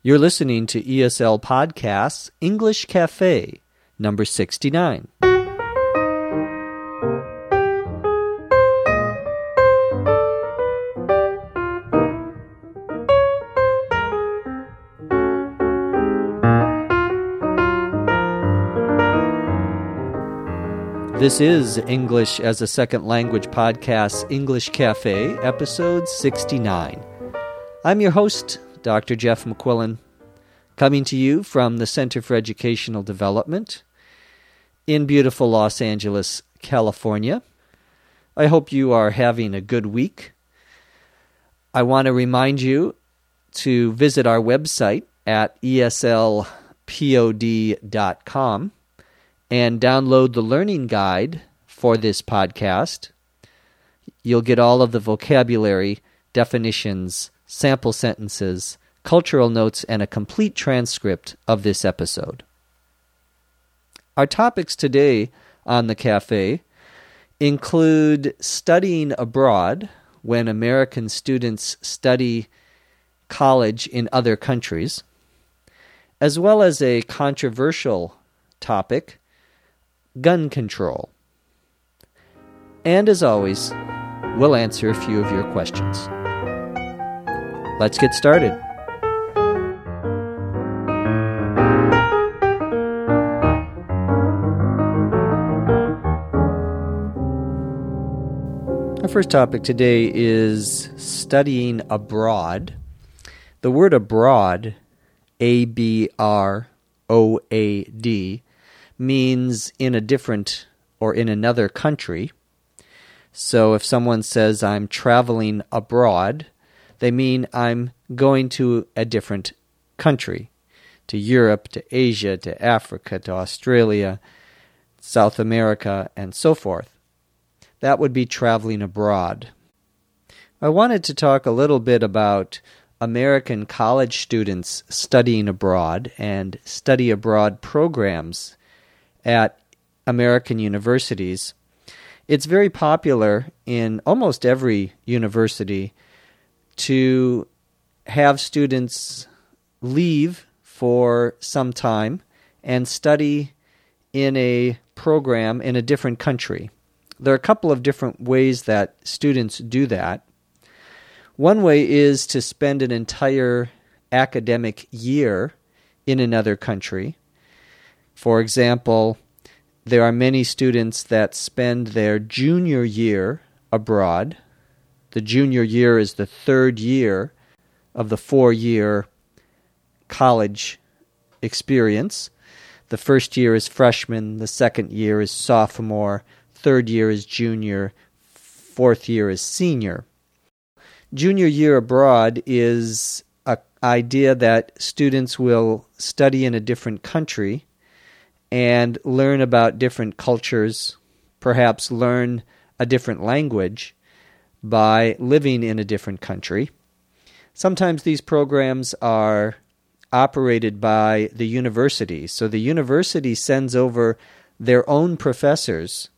You're listening to ESL Podcasts English Cafe, number 69. This is English as a Second Language Podcast, English Cafe, episode 69. I'm your host, Dr. Jeff McQuillan, coming to you from the Center for Educational Development in beautiful Los Angeles, California. I hope you are having a good week. I want to remind you to visit our website at eslpod.com and download the learning guide for this podcast. You'll get all of the vocabulary, definitions, sample sentences, cultural notes, and a complete transcript of this episode. Our topics today on the cafe include studying abroad when American students study college in other countries, as well as a controversial topic gun control. And as always, we'll answer a few of your questions. Let's get started. Our first topic today is studying abroad. The word abroad, A B R O A D, means in a different or in another country. So if someone says, I'm traveling abroad, they mean I'm going to a different country to Europe, to Asia, to Africa, to Australia, South America, and so forth. That would be traveling abroad. I wanted to talk a little bit about American college students studying abroad and study abroad programs at American universities. It's very popular in almost every university to have students leave for some time and study in a program in a different country. There are a couple of different ways that students do that. One way is to spend an entire academic year in another country. For example, there are many students that spend their junior year abroad. The junior year is the third year of the four year college experience. The first year is freshman, the second year is sophomore, third year is junior, fourth year is senior. Junior year abroad is an idea that students will study in a different country and learn about different cultures, perhaps learn a different language by living in a different country. Sometimes these programs are operated by the university. So the university sends over their own professors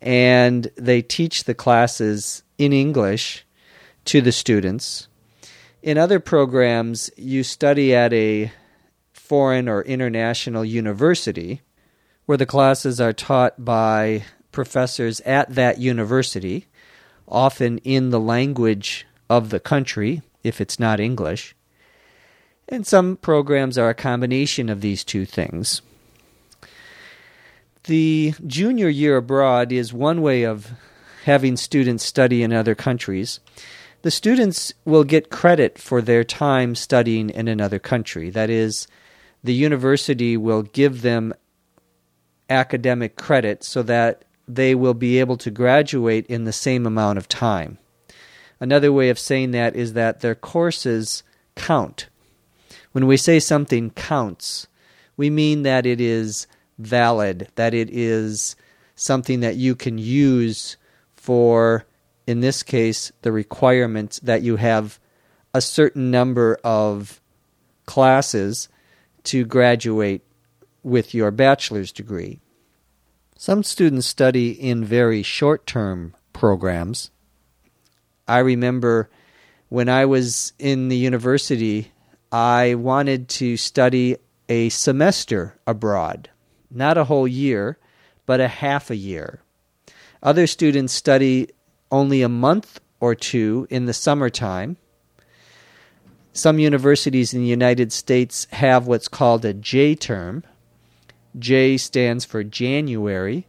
and they teach the classes in English to the students. In other programs, you study at a foreign or international university, where the classes are taught by professors at that university, often in the language of the country, if it's not English. And some programs are a combination of these two things. The junior year abroad is one way of having students study in other countries. The students will get credit for their time studying in another country. That is, the university will give them academic credit so that they will be able to graduate in the same amount of time. Another way of saying that is that their courses count. When we say something counts, we mean that it is valid, that it is something that you can use for, in this case, the requirement that you have a certain number of classes to graduate with your bachelor's degree. Some students study in very short term programs. I remember when I was in the university, I wanted to study a semester abroad, not a whole year, but a half a year. Other students study only a month or two in the summertime. Some universities in the United States have what's called a J term. J stands for January.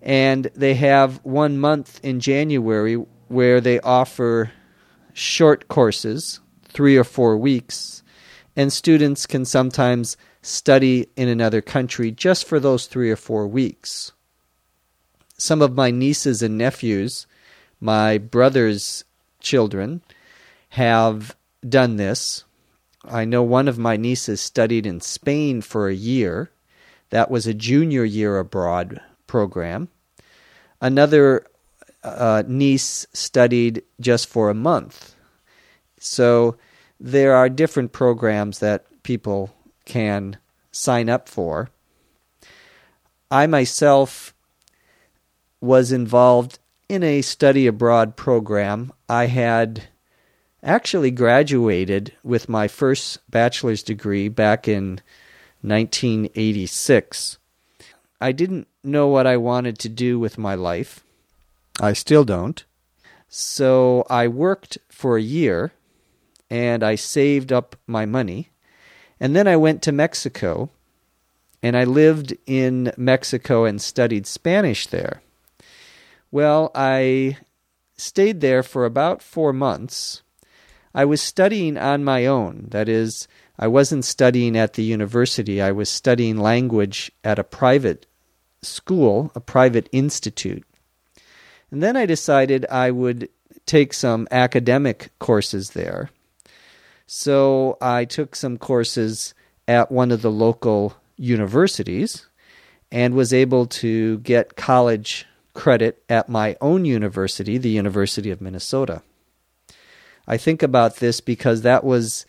And they have one month in January where they offer short courses, three or four weeks, and students can sometimes study in another country just for those three or four weeks. Some of my nieces and nephews, my brother's children, have done this. I know one of my nieces studied in Spain for a year. That was a junior year abroad program. Another uh, niece studied just for a month. So there are different programs that people can sign up for. I myself was involved in a study abroad program. I had actually graduated with my first bachelor's degree back in 1986. I didn't know what I wanted to do with my life. I still don't. So I worked for a year and I saved up my money. And then I went to Mexico and I lived in Mexico and studied Spanish there. Well, I stayed there for about four months. I was studying on my own. That is, I wasn't studying at the university, I was studying language at a private school, a private institute. And then I decided I would take some academic courses there. So I took some courses at one of the local universities and was able to get college credit at my own university, the University of Minnesota. I think about this because that was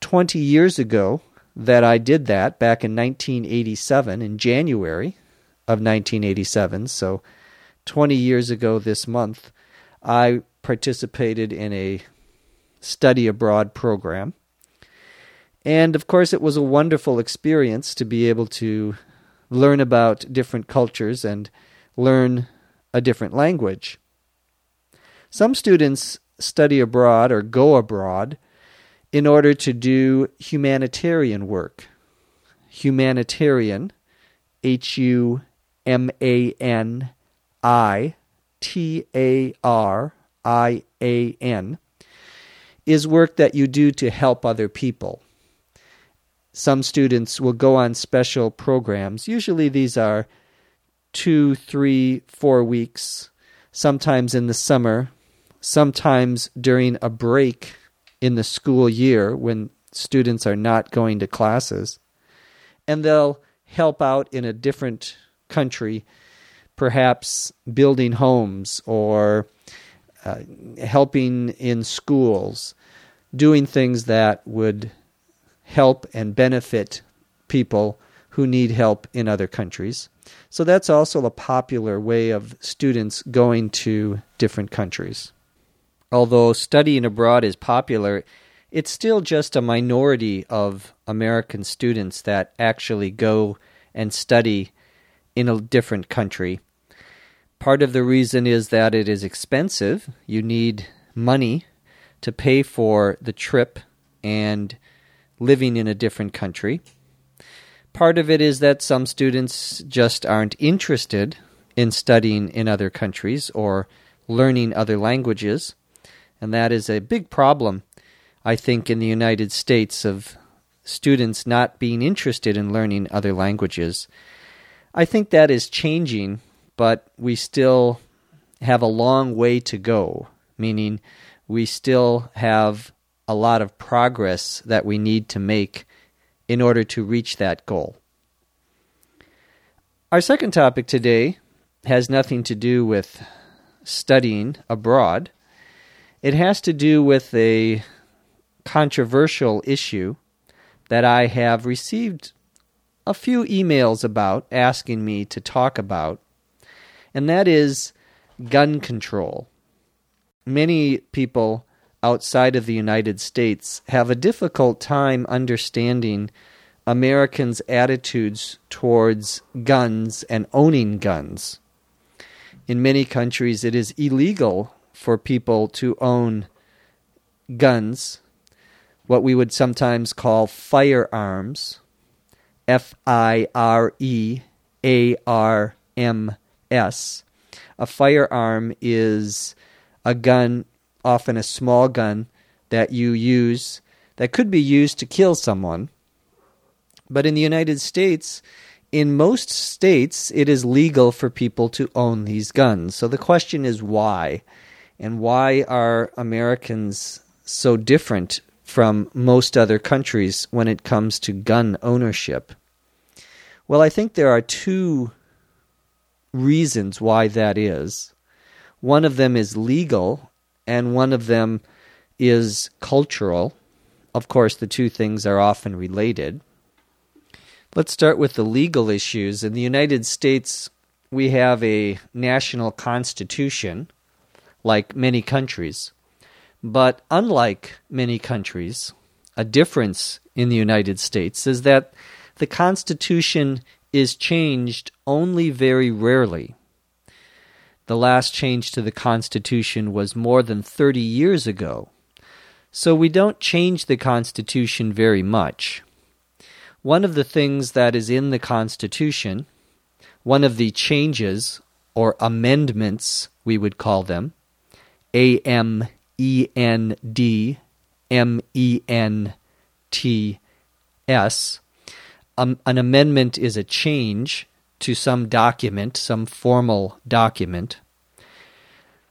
20 years ago that I did that back in 1987, in January of 1987. So 20 years ago this month, I participated in a study abroad program. And of course, it was a wonderful experience to be able to learn about different cultures and learn a different language. Some students study abroad or go abroad in order to do humanitarian work. Humanitarian, H U M A N I T A R I A N, is work that you do to help other people. Some students will go on special programs. Usually these are two, three, four weeks, sometimes in the summer, sometimes during a break in the school year when students are not going to classes. And they'll help out in a different country perhaps building homes or uh, helping in schools, doing things that would help and benefit people who need help in other countries. So that's also a popular way of students going to different countries. Although studying abroad is popular, it's still just a minority of American students that actually go and study in a different country. Part of the reason is that it is expensive. You need money to pay for the trip and living in a different country. Part of it is that some students just aren't interested in studying in other countries or learning other languages. And that is a big problem, I think, in the United States of students not being interested in learning other languages. I think that is changing but we still have a long way to go, meaning we still have a lot of progress that we need to make in order to reach that goal. Our second topic today has nothing to do with studying abroad. It has to do with a controversial issue that I have received a few emails about asking me to talk about and that is gun control. Many people outside of the United States have a difficult time understanding Americans' attitudes towards guns and owning guns. In many countries, it is illegal for people to own guns, what we would sometimes call firearms, F I R E A R M S. A firearm is a gun, often a small gun, that you use that could be used to kill someone. But in the United States, in most states, it is legal for people to own these guns. So the question is why? And why are Americans so different from most other countries when it comes to gun ownership? Well, I think there are two reasons why that is. One of them is legal, and one of them is cultural. Of course, the two things are often related. Let's start with the legal issues. In the United States, we have a national constitution, like many countries. But unlike many countries, a difference in the United States is that the Constitution is changed only very rarely. The last change to the Constitution was more than 30 years ago. So we don't change the Constitution very much. One of the things that is in the Constitution, one of the changes or amendments, we would call them, A M E N D M E N T S, um, an amendment is a change to some document, some formal document.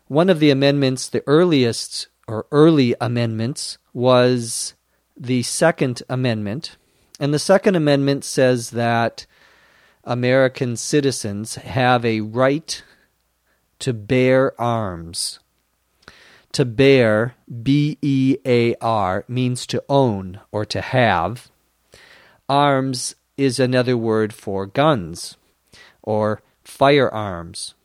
One of the amendments, the earliest or early amendments, was the Second Amendment. And the Second Amendment says that American citizens have a right to bear arms. To bear, B E A R, means to own or to have. Arms is another word for guns or firearms.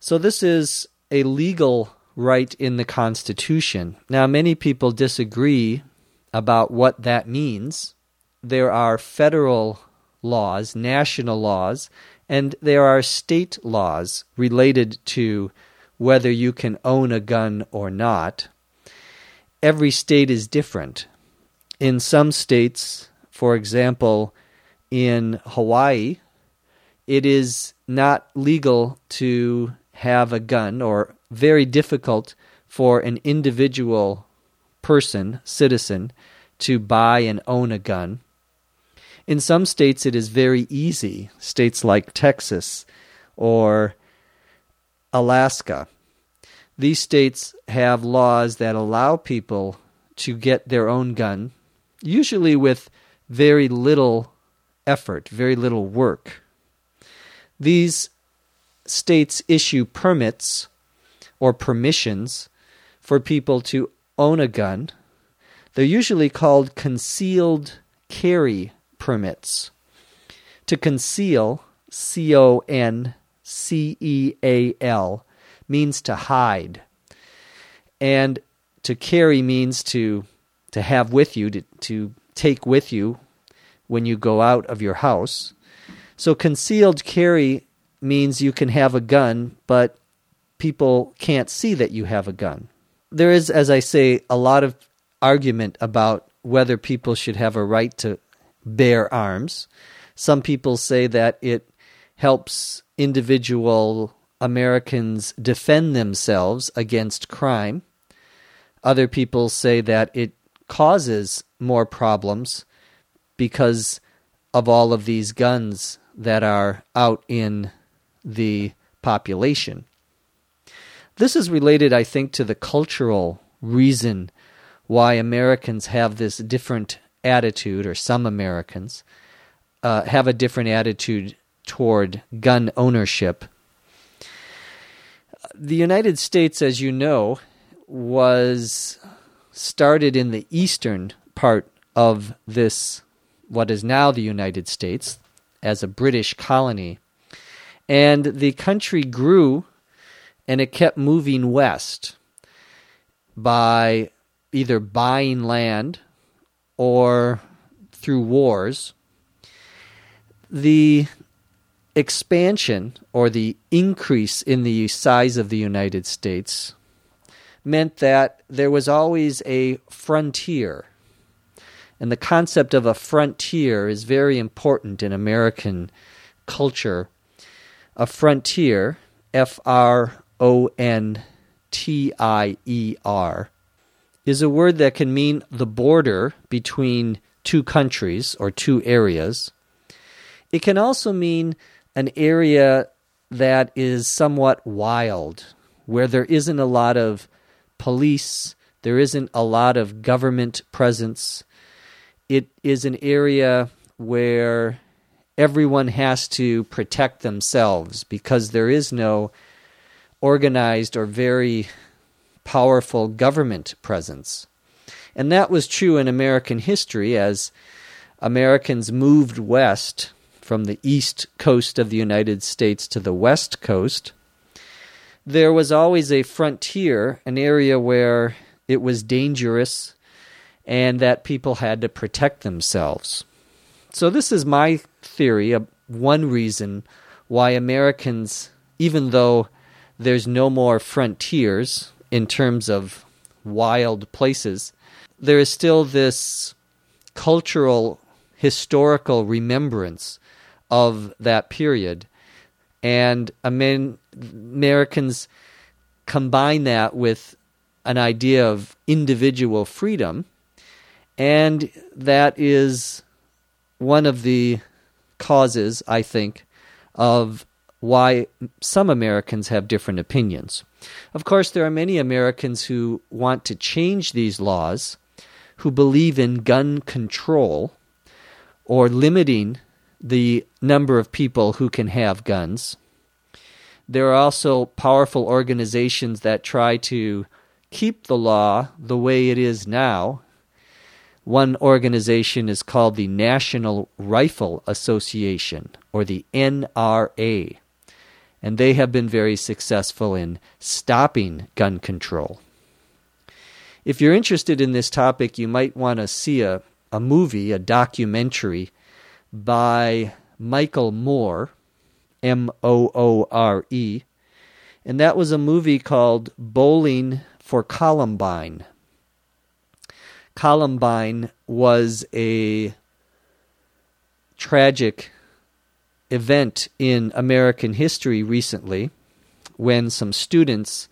So this is a legal right in the Constitution. Now, many people disagree about what that means. There are federal laws, national laws, and there are state laws related to whether you can own a gun or not. Every state is different. In some states, for example, in Hawaii, it is not legal to have a gun or very difficult for an individual person, citizen, to buy and own a gun. In some states, it is very easy, states like Texas or Alaska. These states have laws that allow people to get their own gun, usually with very little effort, very little work. These states issue permits or permissions for people to own a gun. They're usually called concealed carry permits. To conceal, C O N C E A L, means to hide. And to carry means to to have with you, to, to take with you when you go out of your house. So concealed carry means you can have a gun, but people can't see that you have a gun. There is, as I say, a lot of argument about whether people should have a right to bear arms. Some people say that it helps individual Americans defend themselves against crime. Other people say that it causes more problems because of all of these guns that are out in the population. This is related, I think, to the cultural reason why Americans have this different attitude, or some Americans uh, have a different attitude toward gun ownership. The United States, as you know, was started in the eastern part of this, what is now the United States, as a British colony. And the country grew and it kept moving west. by either buying land or through wars. The expansion or the increase in the size of the United States meant that there was always a frontier. And the concept of a frontier is very important in American culture. A frontier, F R O N T I E R, is a word that can mean the border between two countries or two areas. It can also mean an area that is somewhat wild, where there isn't a lot of police, there isn't a lot of government presence. It is an area where everyone has to protect themselves because there is no organized or very powerful government presence. And that was true in American history as Americans moved west from the east coast of the United States to the west coast. There was always a frontier, an area where it was dangerous and that people had to protect themselves. So, this is my theory one reason why Americans, even though there's no more frontiers in terms of wild places, there is still this cultural, historical remembrance of that period. And Americans combine that with an idea of individual freedom, and that is one of the causes, I think, of why some Americans have different opinions. Of course, there are many Americans who want to change these laws who believe in gun control or limiting the number of people who can have guns. There are also powerful organizations that try to keep the law the way it is now. One organization is called the National Rifle Association, or the NRA, and they have been very successful in stopping gun control. If you're interested in this topic, you might want to see a, a movie, a documentary by Michael Moore, M O O R E, and that was a movie called Bowling for Columbine. Columbine was a tragic event in American history recently when some students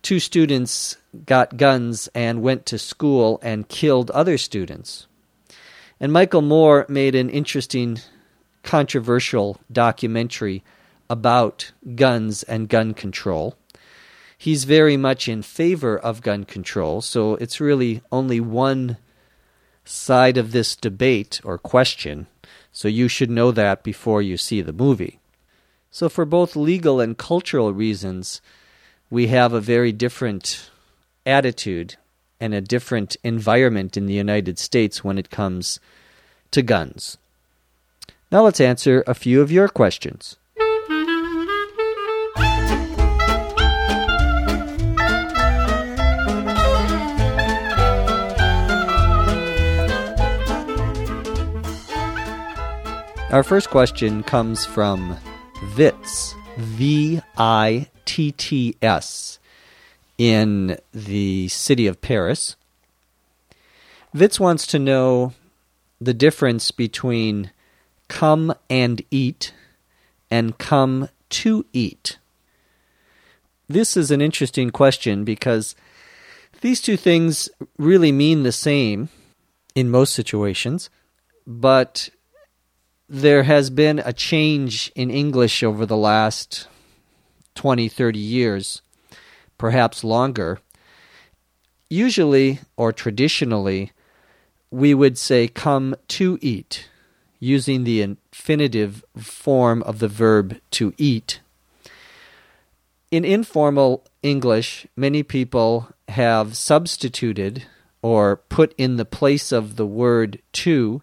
two students got guns and went to school and killed other students. And Michael Moore made an interesting, controversial documentary about guns and gun control. He's very much in favor of gun control, so it's really only one side of this debate or question, so you should know that before you see the movie. So, for both legal and cultural reasons, we have a very different attitude and a different environment in the United States when it comes to guns. Now let's answer a few of your questions. Our first question comes from Vitz, V I TTS in the city of Paris. Vitz wants to know the difference between come and eat and come to eat. This is an interesting question because these two things really mean the same in most situations, but there has been a change in English over the last 20, 30 years, perhaps longer, usually or traditionally, we would say come to eat, using the infinitive form of the verb to eat. In informal English, many people have substituted or put in the place of the word to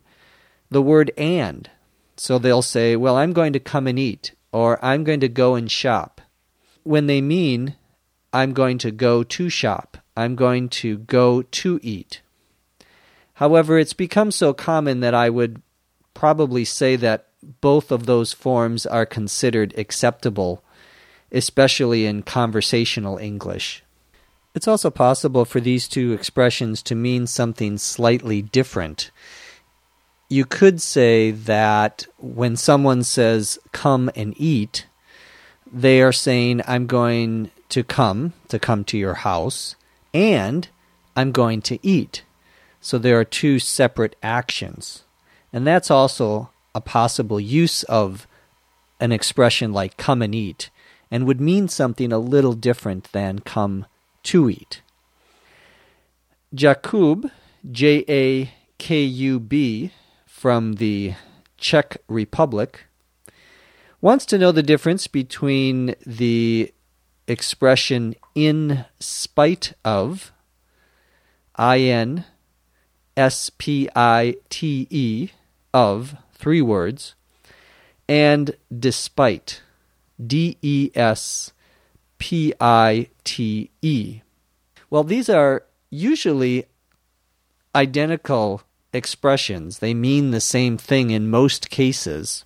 the word and. So they'll say, Well, I'm going to come and eat, or I'm going to go and shop when they mean I'm going to go to shop I'm going to go to eat. However, it's become so common that I would probably say that both of those forms are considered acceptable, especially in conversational English. It's also possible for these two expressions to mean something slightly different. You could say that when someone says, come and eat, they are saying, I'm going to come, to come to your house, and I'm going to eat. So there are two separate actions. And that's also a possible use of an expression like come and eat, and would mean something a little different than come to eat. Jakub, J A K U B, from the Czech Republic, wants to know the difference between the expression in spite of, I N S P I T E, of, three words, and despite, D E S P I T E. Well, these are usually identical expressions. They mean the same thing in most cases.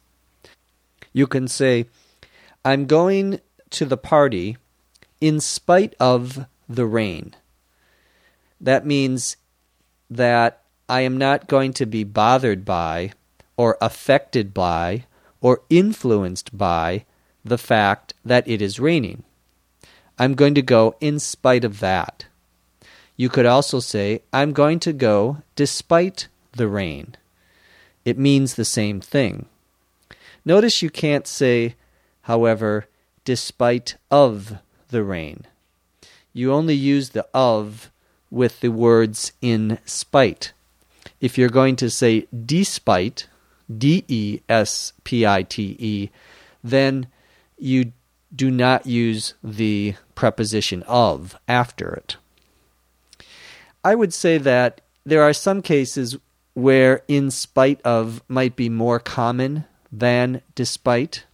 You can say, I'm going to the party in spite of the rain. That means that I am not going to be bothered by, or affected by, or influenced by the fact that it is raining. I'm going to go in spite of that. You could also say, I'm going to go despite the rain. It means the same thing. Notice you can't say, however, despite of the rain. You only use the of with the words in spite. If you're going to say despite, D E S P I T E, then you do not use the preposition of after it. I would say that there are some cases where in spite of might be more common than despite.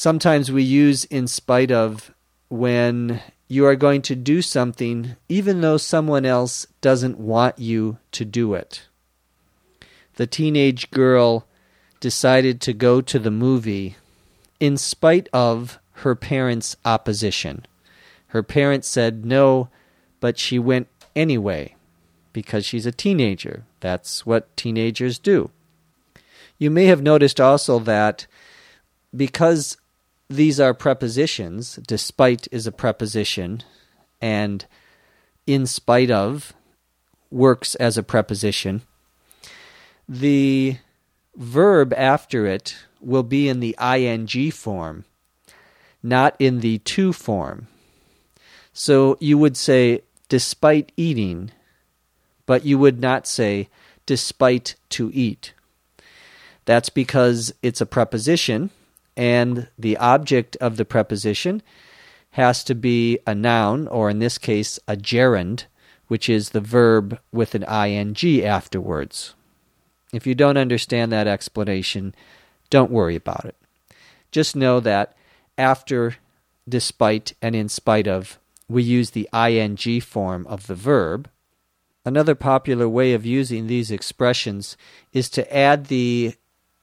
Sometimes we use in spite of when you are going to do something even though someone else doesn't want you to do it. The teenage girl decided to go to the movie in spite of her parents' opposition. Her parents said no, but she went anyway because she's a teenager. That's what teenagers do. You may have noticed also that because these are prepositions, despite is a preposition, and in spite of works as a preposition, the verb after it will be in the ing form, not in the to form. So you would say, despite eating, but you would not say, despite to eat. That's because it's a preposition, and the object of the preposition has to be a noun, or in this case, a gerund, which is the verb with an ing afterwards. If you don't understand that explanation, don't worry about it. Just know that after despite and in spite of, we use the ing form of the verb. Another popular way of using these expressions is to add the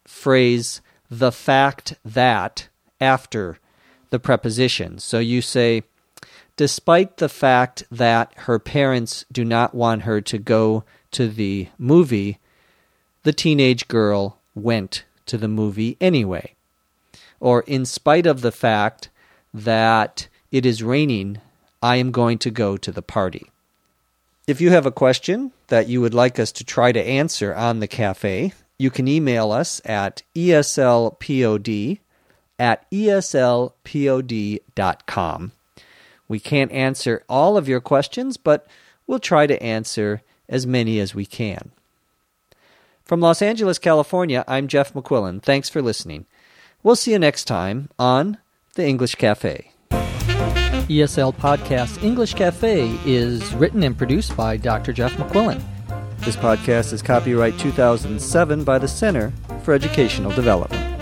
phrase the fact that after the preposition. So you say, despite the fact that her parents do not want her to go to the movie, the teenage girl went to the movie anyway. Or, in spite of the fact that it is raining, I am going to go to the party. If you have a question that you would like us to try to answer on the cafe, you can email us at eslpod at eslpod.com. We can't answer all of your questions, but we'll try to answer as many as we can. From Los Angeles, California, I'm Jeff McQuillan. Thanks for listening. We'll see you next time on The English Cafe. ESL Podcast English Cafe is written and produced by Dr. Jeff McQuillan. This podcast is copyright 2007 by the Center for Educational Development.